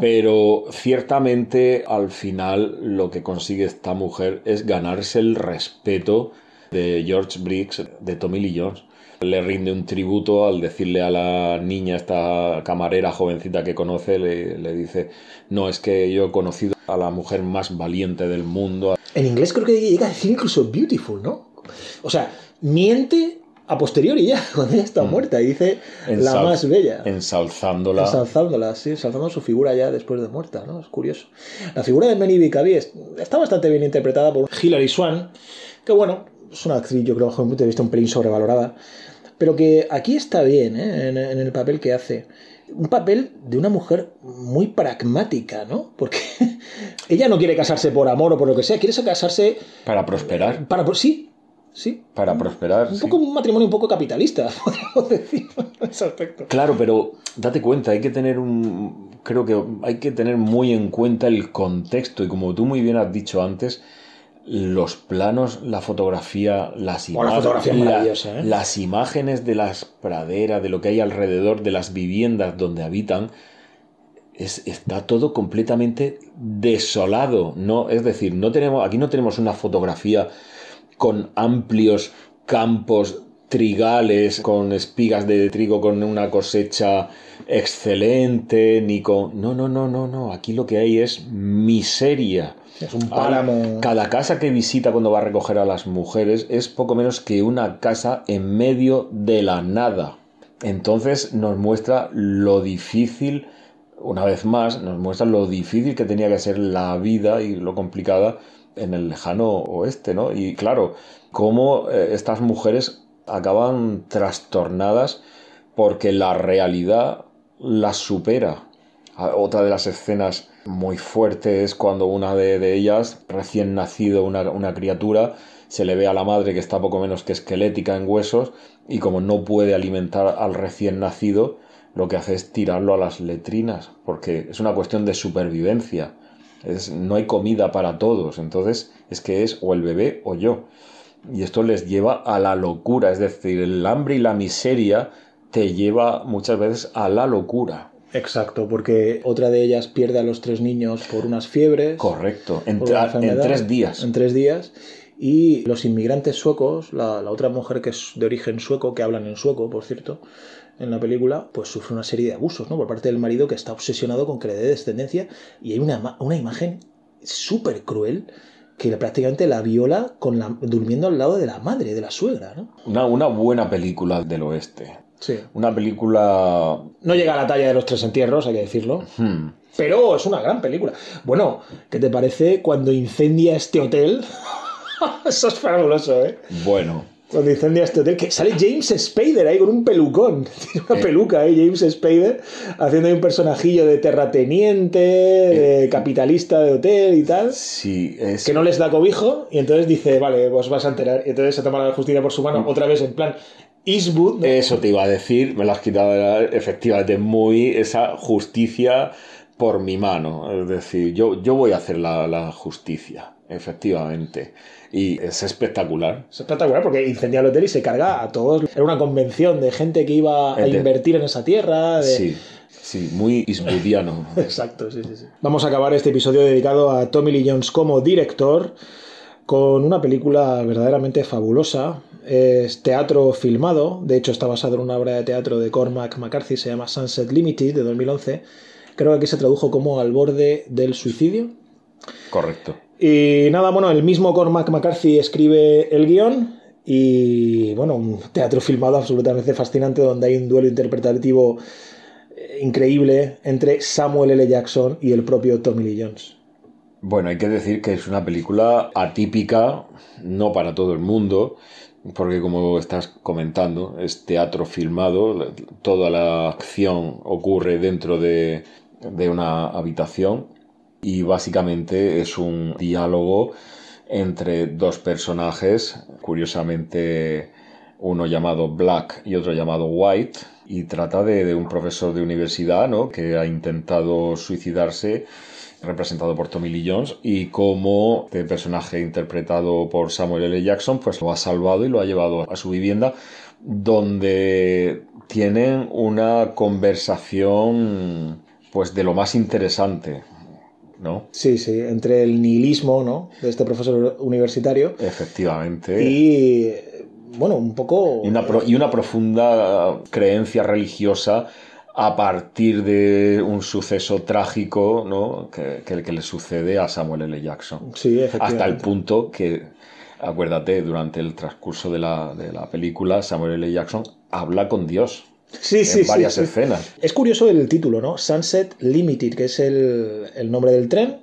pero ciertamente al final lo que consigue esta mujer es ganarse el respeto de George Briggs, de Tommy Lee Jones. Le rinde un tributo al decirle a la niña, esta camarera jovencita que conoce, le, le dice, no, es que yo he conocido a la mujer más valiente del mundo. En inglés creo que llega a decir incluso beautiful, ¿no? O sea, miente a posteriori ya, cuando ella está muerta, y dice la más bella. Ensalzándola. Ensalzándola, sí, ensalzando su figura ya después de muerta, ¿no? Es curioso. La figura de Mary Bicaby es- está bastante bien interpretada por Hilary Swan, que bueno, es una actriz, yo creo, bajo mi punto de vista, un pelín sobrevalorada, pero que aquí está bien, ¿eh? en, en el papel que hace. Un papel de una mujer muy pragmática, ¿no? Porque ella no quiere casarse por amor o por lo que sea, quiere casarse Para prosperar. para... Sí, sí. Para prosperar. Un sí. poco un matrimonio un poco capitalista, podríamos decir, en ese aspecto. Claro, pero date cuenta, hay que tener un. Creo que hay que tener muy en cuenta el contexto y como tú muy bien has dicho antes, los planos, la fotografía, las la fotografía ¿eh? Las imágenes de las praderas, de lo que hay alrededor, de las viviendas donde habitan. Es, está todo completamente desolado, ¿no? Es decir, no tenemos, aquí no tenemos una fotografía con amplios campos trigales, con espigas de trigo, con una cosecha excelente, ni con... No, no, no, no, no. Aquí lo que hay es miseria. Es un páramo. Cada casa que visita cuando va a recoger a las mujeres es poco menos que una casa en medio de la nada. Entonces nos muestra lo difícil, una vez más, nos muestra lo difícil que tenía que ser la vida y lo complicada en el lejano oeste, ¿no? Y claro, cómo eh, estas mujeres acaban trastornadas porque la realidad las supera. A- Otra de las escenas muy fuertes es cuando una de, de ellas, recién nacido, una, una criatura, se le ve a la madre que está poco menos que esquelética en huesos y como no puede alimentar al recién nacido, lo que hace es tirarlo a las letrinas, porque es una cuestión de supervivencia. Es, no hay comida para todos, entonces es que es o el bebé o yo. Y esto les lleva a la locura, es decir, el hambre y la miseria te lleva muchas veces a la locura. Exacto, porque otra de ellas pierde a los tres niños por unas fiebres. Correcto, en, tres días. En tres días. Y los inmigrantes suecos, la, la otra mujer que es de origen sueco, que hablan en sueco, por cierto, en la película, pues sufre una serie de abusos, ¿no? Por parte del marido que está obsesionado con que le dé descendencia. Y hay una, una imagen súper cruel que prácticamente la viola con la, durmiendo al lado de la madre, de la suegra, ¿no? Una, una buena película del oeste. Sí. Una película... No llega a la talla de los tres entierros, hay que decirlo. hmm, Pero es una gran película. Bueno, ¿qué te parece cuando incendia este hotel? Eso es fabuloso, ¿eh? bueno, Cuando incendia este hotel, que sale James Spader ahí con un pelucón. Tiene una Eh. peluca, ¿eh? James Spader, haciendo ahí un personajillo de terrateniente, de capitalista de hotel y tal. sí, es... Que no les da cobijo, y entonces dice, vale, vos vas a enterar. Y entonces se toma la justicia por su mano, otra vez en plan Eastwood. ¿no? Eso te iba a decir, me lo has quitado, efectivamente muy esa justicia por mi mano. Es decir, yo, yo voy a hacer la, la justicia, efectivamente. Y es espectacular. Es espectacular porque incendia el hotel y se carga a todos. Era una convención de gente que iba a Ente- invertir en esa tierra. de- Sí, sí, muy isbudiano. Exacto, sí, sí, sí. Vamos a acabar este episodio dedicado a Tommy Lee Jones como director con una película verdaderamente fabulosa. Es teatro filmado, de hecho está basado en una obra de teatro de Cormac McCarthy, se llama Sunset Limited de 2011. Creo que aquí se tradujo como Al borde del suicidio. Correcto. Y nada, bueno, el mismo Cormac McCarthy escribe el guion y, bueno, un teatro filmado absolutamente fascinante donde hay un duelo interpretativo eh, increíble entre Samuel L. Jackson y el propio Tommy Lee Jones. Bueno, hay que decir que es una película atípica, no para todo el mundo, porque como estás comentando, es teatro filmado, toda la acción ocurre dentro de, de una habitación y básicamente es un diálogo entre dos personajes, curiosamente uno llamado Black y otro llamado White, y trata de, de un profesor de universidad ¿no? que ha intentado suicidarse representado por Tommy Lee Jones y cómo este personaje interpretado por Samuel L. Jackson pues lo ha salvado y lo ha llevado a su vivienda donde tienen una conversación pues de lo más interesante, ¿no? Sí, sí, entre el nihilismo ¿no? de este profesor universitario Efectivamente. y, bueno, un poco... Y una, pro- y una profunda creencia religiosa a partir de un suceso trágico ¿no? que, que, que le sucede a Samuel L. Jackson. Sí, efectivamente. Hasta el punto que, acuérdate, durante el transcurso de la, de la película, Samuel L. Jackson habla con Dios Sí, sí, en sí, varias sí. escenas. Es curioso el título, ¿no? Sunset Limited, que es el, el nombre del tren,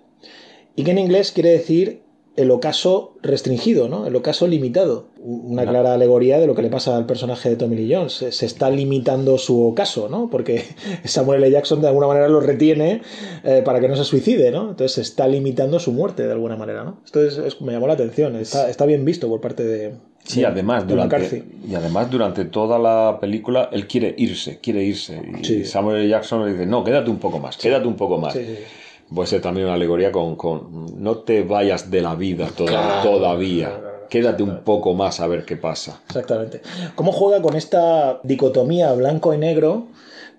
y que en inglés quiere decir el ocaso restringido, ¿no? El ocaso limitado. Una clara alegoría de lo que le pasa al personaje de Tommy Lee Jones. Se, se está limitando su ocaso, ¿no? Porque Samuel L. Jackson de alguna manera lo retiene eh, para que no se suicide, ¿no? Entonces se está limitando su muerte de alguna manera, ¿no? Esto es- es- me llamó la atención. Está, está bien visto por parte de. Sí, de- además, de durante, y además durante toda la película él quiere irse, quiere irse. Y Sí. Samuel L. Jackson le dice, no, quédate un poco más, quédate un poco más. Sí. Puede ser también una alegoría con, con no te vayas de la vida toda- Claro, todavía. claro, claro. Quédate un poco más a ver qué pasa. Exactamente. ¿Cómo juega con esta dicotomía blanco y negro,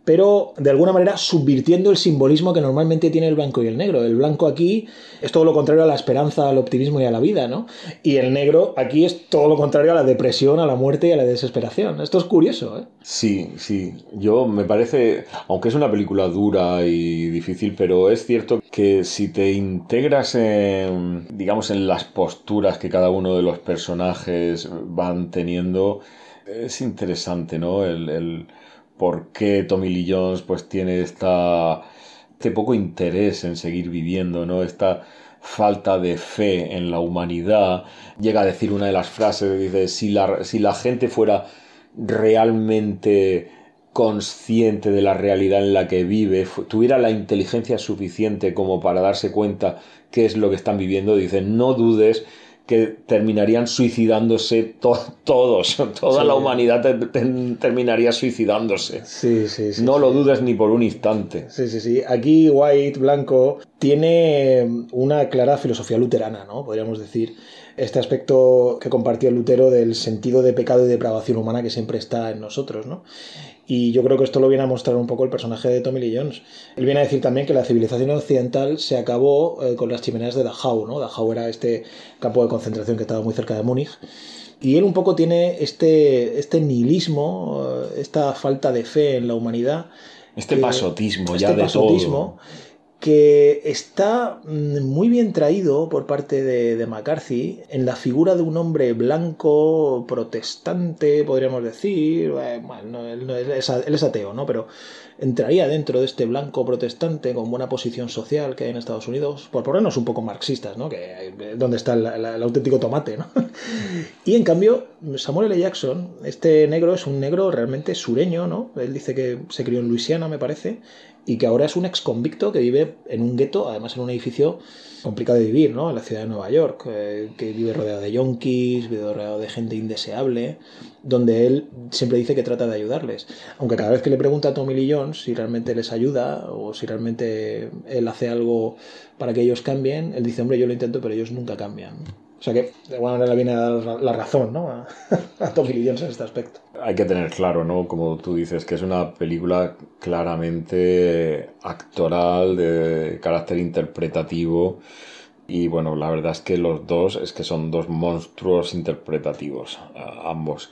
pero de alguna manera subvirtiendo el simbolismo que normalmente tiene el blanco y el negro? El blanco aquí es todo lo contrario a la esperanza, al optimismo y a la vida, ¿no? Y el negro aquí es todo lo contrario a la depresión, a la muerte y a la desesperación. Esto es curioso, ¿eh? Sí, sí. Yo me parece, aunque es una película dura y difícil, pero es cierto que si te integras en, digamos, en las posturas que cada uno de los personajes van teniendo, es interesante, ¿no? El, el por qué Tommy Lee Jones pues tiene esta, este poco interés en seguir viviendo, ¿no? Esta falta de fe en la humanidad. Llega a decir una de las frases, dice, si la, si la gente fuera realmente consciente de la realidad en la que vive, tuviera la inteligencia suficiente como para darse cuenta qué es lo que están viviendo, dice, no dudes que terminarían suicidándose to- todos, toda Sí. la humanidad te- te- terminaría suicidándose. Sí, sí, sí. no lo dudes ni por un instante. Sí, sí, sí. Aquí White, Blanco, tiene una clara filosofía luterana, ¿no? Podríamos decir. Este aspecto que compartió Lutero del sentido de pecado y depravación humana que siempre está en nosotros, ¿no? Y yo creo que esto lo viene a mostrar un poco el personaje de Tommy Lee Jones. Él viene a decir también que la civilización occidental se acabó eh, con las chimeneas de Dachau, ¿no? Dachau era este campo de concentración que estaba muy cerca de Múnich. Y él un poco tiene este, este nihilismo, eh, esta falta de fe en la humanidad, Este pasotismo ya este de pasotismo que está mm, muy bien traído por parte de, de McCarthy en la figura de un hombre blanco, protestante, podríamos decir. Eh, Bueno, no, él, es, él es ateo, ¿no? Pero entraría dentro de este blanco protestante con buena posición social que hay en Estados Unidos, por ponernos un poco marxistas, ¿no? Que eh, donde está el, el- el auténtico tomate, ¿no? Y en cambio, Samuel L. Jackson, este negro es un negro realmente sureño, ¿no? Él dice que se crió en Luisiana, me parece, y que ahora es un ex convicto que vive en un gueto, además en un edificio complicado de vivir, ¿no? En la ciudad de Nueva York, eh, que vive rodeado de yonkis, vive rodeado de gente indeseable, donde él siempre dice que trata de ayudarles. Aunque cada vez que le pregunta a Tommy Lee Jones si realmente les ayuda o si realmente él hace algo para que ellos cambien, él dice, hombre, yo lo intento, pero ellos nunca cambian. O sea que de alguna manera viene a dar la razón ¿no? a, a Tommy Lee Jones en este aspecto. Hay que tener claro, ¿no? Como tú dices, que es una película claramente actoral, de carácter interpretativo. Y bueno, la verdad es que los dos es que son dos monstruos interpretativos, ambos.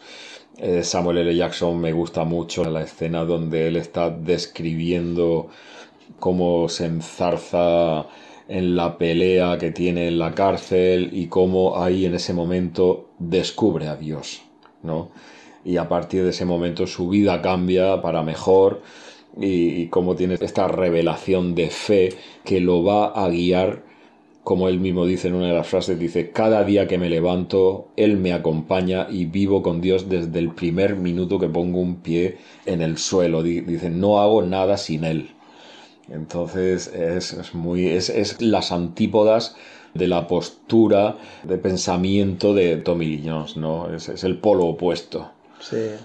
Eh, Samuel L. Jackson me gusta mucho la escena donde él está describiendo cómo se enzarza en la pelea que tiene en la cárcel y cómo ahí en ese momento descubre a Dios, ¿no? Y a partir de ese momento su vida cambia para mejor y, y cómo tiene esta revelación de fe que lo va a guiar, como él mismo dice en una de las frases, dice, cada día que me levanto, Él me acompaña y vivo con Dios desde el primer minuto que pongo un pie en el suelo. Dice, no hago nada sin Él. Entonces es, es muy. Es, es, las antípodas de la postura de pensamiento de Tommy Jones, ¿no? Es, es el polo opuesto. Sí.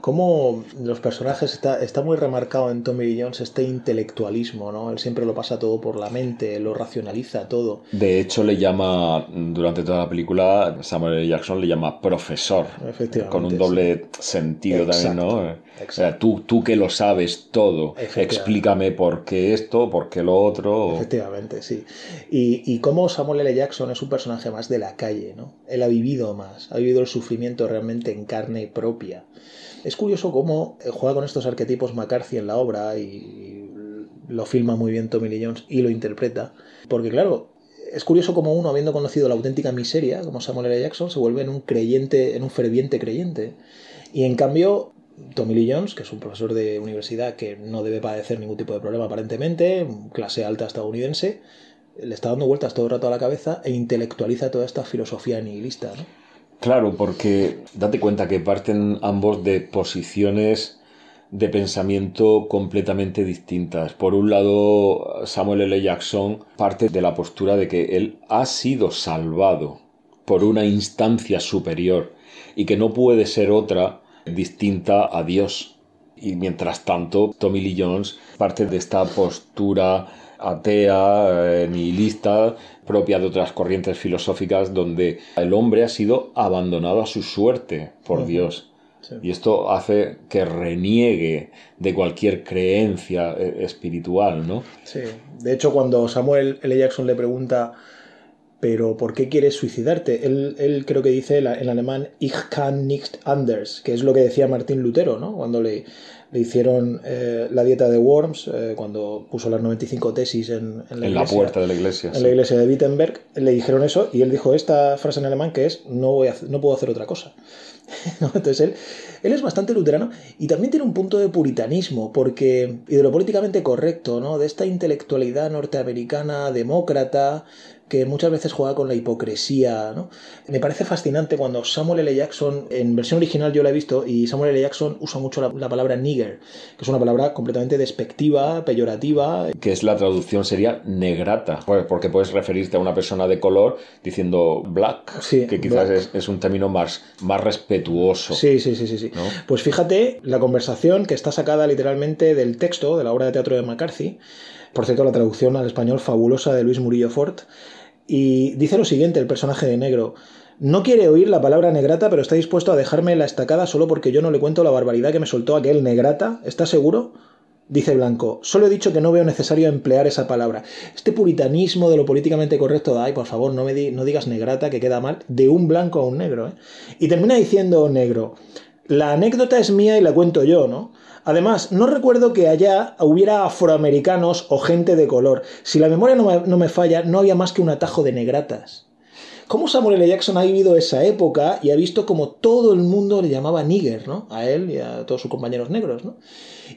Cómo los personajes está, está muy remarcado en Tommy Jones este intelectualismo, ¿no? Él siempre lo pasa todo por la mente, lo racionaliza todo. De hecho, le llama, durante toda la película, Samuel L. Jackson le llama profesor. Efectivamente. Con un doble sí. sentido Exacto, también, ¿no? exacto. O sea, tú, tú que lo sabes todo, explícame por qué esto, por qué lo otro. Efectivamente, sí. Y, y cómo Samuel L. Jackson es un personaje más de la calle, ¿no? Él ha vivido más, ha vivido el sufrimiento realmente en carne propia. Es curioso cómo eh, juega con estos arquetipos McCarthy en la obra y, lo filma muy bien Tommy Lee Jones y lo interpreta. Porque claro, es curioso cómo uno, habiendo conocido la auténtica miseria, como Samuel L. Jackson, se vuelve en un creyente, en un ferviente creyente. Y en cambio, Tommy Lee Jones, que es un profesor de universidad que no debe padecer ningún tipo de problema aparentemente, clase alta estadounidense, le está dando vueltas todo el rato a la cabeza e intelectualiza toda esta filosofía nihilista, ¿no? Claro, porque date cuenta que parten ambos de posiciones de pensamiento completamente distintas. Por un lado, Samuel L. Jackson parte de la postura de que él ha sido salvado por una instancia superior y que no puede ser otra distinta a Dios. Y mientras tanto, Tommy Lee Jones parte de esta postura atea, eh, nihilista, propia de otras corrientes filosóficas, donde el hombre ha sido abandonado a su suerte por. Dios. Sí. Y esto hace que reniegue de cualquier creencia eh, espiritual, ¿no? Sí. De hecho, cuando Samuel L. Jackson le pregunta, ¿pero por qué quieres suicidarte? Él, él creo que dice en alemán, Ich kann nicht anders, que es lo que decía Martín Lutero, ¿no? Cuando le, le hicieron eh, la dieta de Worms, eh, cuando puso las 95 tesis en, en la En la iglesia. puerta de la iglesia. en sí. la iglesia de Wittenberg, le dijeron eso y él dijo esta frase en alemán que es no, voy a, no puedo hacer otra cosa. Entonces él, él es bastante luterano y también tiene un punto de puritanismo porque y de lo políticamente correcto, ¿no? de esta intelectualidad norteamericana demócrata que muchas veces juega con la hipocresía. ¿no? Me parece fascinante cuando Samuel L. Jackson, en versión original yo la he visto, y Samuel L. Jackson usa mucho la, la palabra nigger, que es una palabra completamente despectiva, peyorativa, que es la traducción sería negrata, Pues, porque puedes referirte a una persona de color diciendo black, Sí, que quizás black. es, es un término más, más respetuoso. Sí, sí, sí, sí, sí. ¿no? Pues fíjate la conversación que está sacada literalmente del texto de la obra de teatro de McCarthy. Por cierto, la traducción al español fabulosa de Luis Murillo Fort. Y dice lo siguiente el personaje de negro. No quiere oír la palabra negrata, pero está dispuesto a dejarme la estacada solo porque yo no le cuento la barbaridad que me soltó aquel negrata. ¿Está seguro? Dice Blanco, solo he dicho que no veo necesario emplear esa palabra. Este puritanismo de lo políticamente correcto de, ay, por favor, no, me no digas negrata, que queda mal, de un blanco a un negro. ¿eh? Y termina diciendo negro, la anécdota es mía y la cuento yo, ¿no? Además, no recuerdo que allá hubiera afroamericanos o gente de color. Si la memoria no me, falla, no había más que un atajo de negratas. ¿Cómo Samuel L. Jackson ha vivido esa época y ha visto como todo el mundo le llamaba nigger, ¿no? A él y a todos sus compañeros negros, ¿no?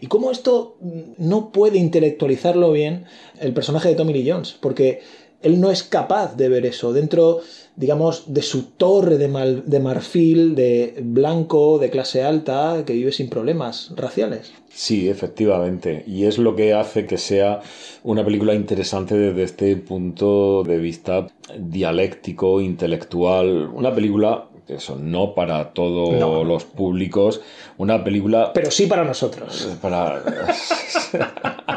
Y cómo esto mm, no puede intelectualizarlo bien el personaje de Tommy Lee Jones, porque él no es capaz de ver eso. Dentro, digamos, de su torre de, mal- de marfil, de blanco, de clase alta, que vive sin problemas raciales. Sí, efectivamente. Y es lo que hace que sea una película interesante desde este punto de vista dialéctico, intelectual. Una película, eso, no para todos No. los públicos. Una película Pero sí para nosotros. para...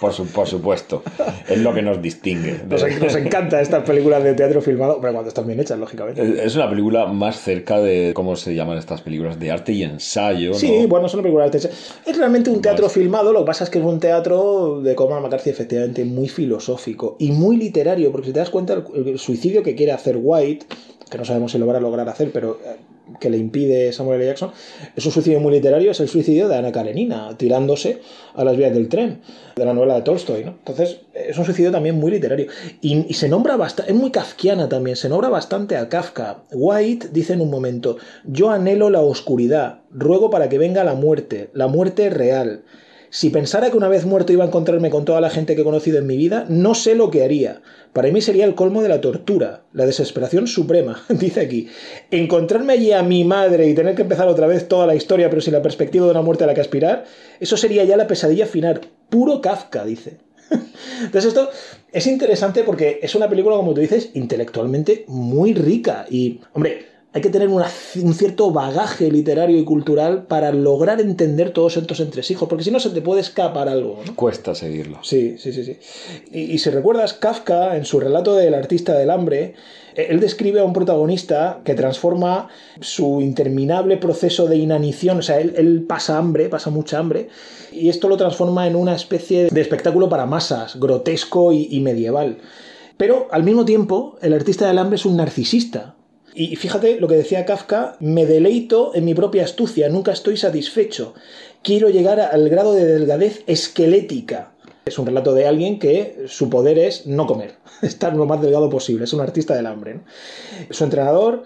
por, su- por supuesto. Es lo que nos distingue. Nos, nos encanta estas películas de teatro filmado, pero cuando están bien hechas, lógicamente. Es una película más cerca de, ¿cómo se llaman estas películas? De arte y ensayo, ¿no? Sí, bueno, es una película de teatro. Es realmente un teatro filmado, lo que pasa es que es un teatro de Cormac McCarthy efectivamente muy filosófico y muy literario, porque si te das cuenta, el, el suicidio que quiere hacer White, que no sabemos si lo va a lograr hacer, pero eh, que le impide Samuel L. Jackson, es un suicidio muy literario, es el suicidio de Ana Karenina, tirándose a las vías del tren, de la novela de Tolstoy, ¿no? Entonces, es un suicidio también muy literario. Y, y se nombra bastante, es muy kafkiana también, se nombra bastante a Kafka. White dice en un momento, yo anhelo la oscuridad, ruego para que venga la muerte, la muerte real. Si pensara que una vez muerto iba a encontrarme con toda la gente que he conocido en mi vida, no sé lo que haría. Para mí sería el colmo de la tortura, la desesperación suprema, dice aquí. Encontrarme allí a mi madre y tener que empezar otra vez toda la historia, pero sin la perspectiva de una muerte a la que aspirar, eso sería ya la pesadilla final. Puro Kafka, dice. Entonces esto es interesante porque es una película, como tú dices, intelectualmente muy rica. Y, hombre, hay que tener una- un cierto bagaje literario y cultural para lograr entender todos estos entresijos, porque si no se te puede escapar algo. ¿no? Cuesta seguirlo. Sí, sí, sí, sí. Y, y si recuerdas, Kafka, en su relato del artista del hambre, eh, él describe a un protagonista que transforma su interminable proceso de inanición, o sea, él, él pasa hambre, pasa mucha hambre, y esto lo transforma en una especie de espectáculo para masas, grotesco y, y medieval. Pero al mismo tiempo, el artista del hambre es un narcisista. Y fíjate lo que decía Kafka, me deleito en mi propia astucia, nunca estoy satisfecho. Quiero llegar al grado de delgadez esquelética. Es un relato de alguien que su poder es no comer, estar lo más delgado posible, es un artista del hambre. Su entrenador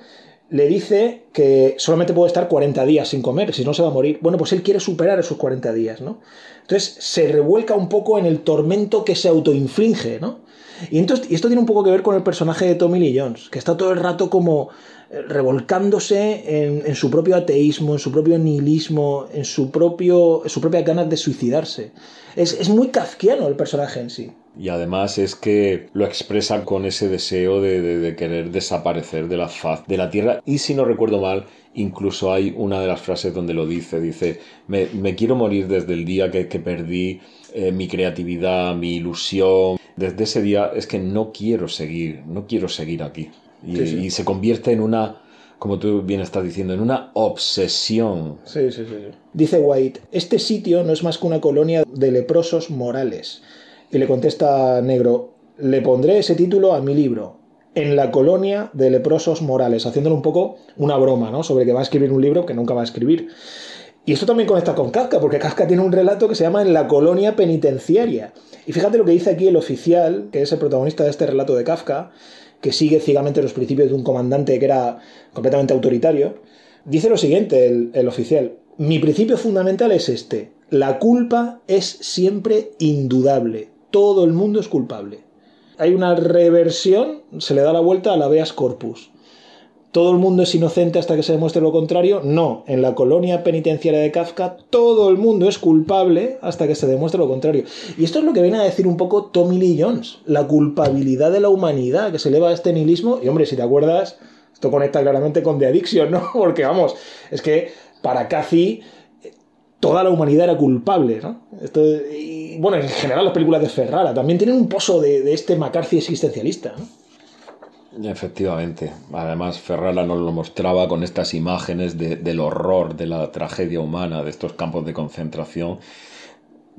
le dice que solamente puede estar 40 días sin comer, si no se va a morir. Bueno, pues él quiere superar esos 40 días, ¿no? Entonces se revuelca un poco en el tormento que se autoinflige, ¿no? Y, entonces, y esto tiene un poco que ver con el personaje de Tommy Lee Jones, que está todo el rato como eh, revolcándose en, en su propio ateísmo, en su propio nihilismo, en su, propio, en su propia ganas de suicidarse. Es, es muy kafkiano el personaje en sí. Y además es que lo expresa con ese deseo de, de- de querer desaparecer de la faz de la Tierra. Y si no recuerdo mal, incluso hay una de las frases donde lo dice, dice, me, me quiero morir desde el día que, que perdí eh, mi creatividad, mi ilusión. Desde ese día es que no quiero seguir, no quiero seguir aquí. Y, Sí, sí. y se convierte en una, como tú bien estás diciendo, en una obsesión. Sí, sí, sí, sí. Dice White, este sitio no es más que una colonia de leprosos morales. Y le contesta Negro, le pondré ese título a mi libro, En la colonia de leprosos morales, haciéndole un poco una broma, ¿no? Sobre que va a escribir un libro que nunca va a escribir. Y esto también conecta con Kafka, porque Kafka tiene un relato que se llama En la colonia penitenciaria. Y fíjate lo que dice aquí el oficial, que es el protagonista de este relato de Kafka, que sigue ciegamente los principios de un comandante que era completamente autoritario. Dice lo siguiente el, el oficial, mi principio fundamental es este, la culpa es siempre indudable, todo el mundo es culpable. Hay una reversión, se le da la vuelta a la habeas corpus. ¿Todo el mundo es inocente hasta que se demuestre lo contrario? No. En la colonia penitenciaria de Kafka, todo el mundo es culpable hasta que se demuestre lo contrario. Y esto es lo que viene a decir un poco Tommy Lee Jones, la culpabilidad de la humanidad que se eleva a este nihilismo. Y hombre, si te acuerdas, esto conecta claramente con The Addiction, ¿no? Porque vamos, es que para Cathy toda la humanidad era culpable, ¿no? Esto, y bueno, en general las películas de Ferrara también tienen un pozo de, de este McCarthy existencialista, ¿no? Efectivamente. Además, Ferrara nos lo mostraba con estas imágenes de- del horror, de la tragedia humana, de estos campos de concentración.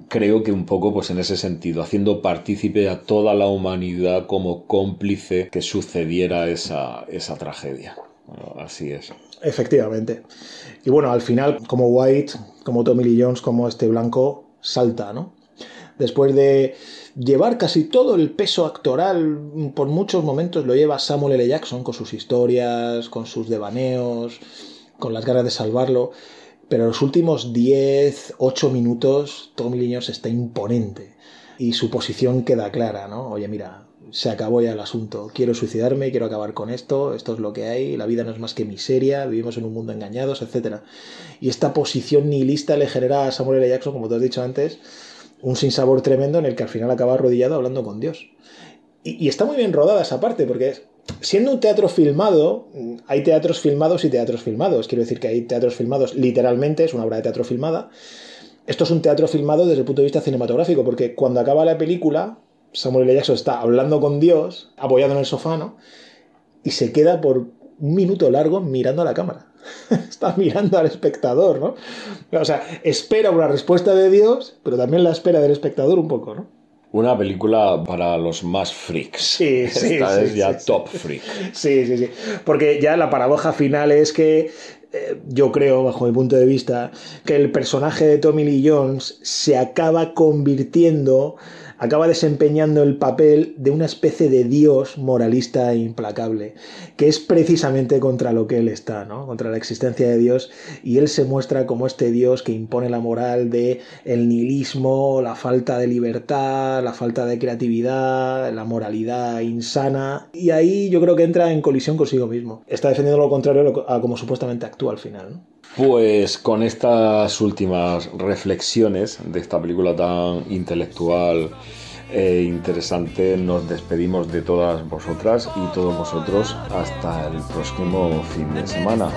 Creo que un poco, pues en ese sentido, haciendo partícipe a toda la humanidad como cómplice que sucediera esa, esa tragedia. Así es. Efectivamente. Y bueno, al final, como White, como Tommy Lee Jones, como este blanco, salta, ¿no? Después de llevar casi todo el peso actoral, por muchos momentos lo lleva Samuel L. Jackson con sus historias, con sus devaneos, con las ganas de salvarlo. Pero los últimos 10, 8 minutos, Tommy Jones está imponente. y su posición queda clara, ¿no? Oye, mira, se acabó ya el asunto. Quiero suicidarme, quiero acabar con esto, esto es lo que hay, la vida no es más que miseria, vivimos en un mundo engañados, etc. Y esta posición nihilista le genera a Samuel L. Jackson, como te has dicho antes, un sinsabor tremendo en el que al final acaba arrodillado hablando con Dios. Y, está muy bien rodada esa parte, porque siendo un teatro filmado, hay teatros filmados y teatros filmados. Quiero decir que hay teatros filmados literalmente, es una obra de teatro filmada. Esto es un teatro filmado desde el punto de vista cinematográfico, porque cuando acaba la película, Samuel L. Jackson está hablando con Dios, apoyado en el sofá, ¿no? Y se queda por un minuto largo mirando a la cámara. está mirando al espectador, ¿no? O sea, espera una respuesta de Dios, pero también la espera del espectador un poco, ¿no? Una película para los más freaks. Sí, sí, Esta sí, es ya sí, top freak. Sí, sí, sí. Porque ya la paradoja final es que eh, yo creo, bajo mi punto de vista, que el personaje de Tommy Lee Jones se acaba convirtiendo, acaba desempeñando el papel de una especie de dios moralista e implacable, que es precisamente contra lo que él está, ¿no? Contra la existencia de Dios, y él se muestra como este dios que impone la moral de el nihilismo, la falta de libertad, la falta de creatividad, la moralidad insana, y ahí yo creo que entra en colisión consigo mismo. Está defendiendo lo contrario a como supuestamente actúa al final, ¿no? Pues con estas últimas reflexiones de esta película tan intelectual e interesante, nos despedimos de todas vosotras y todos vosotros hasta el próximo fin de semana.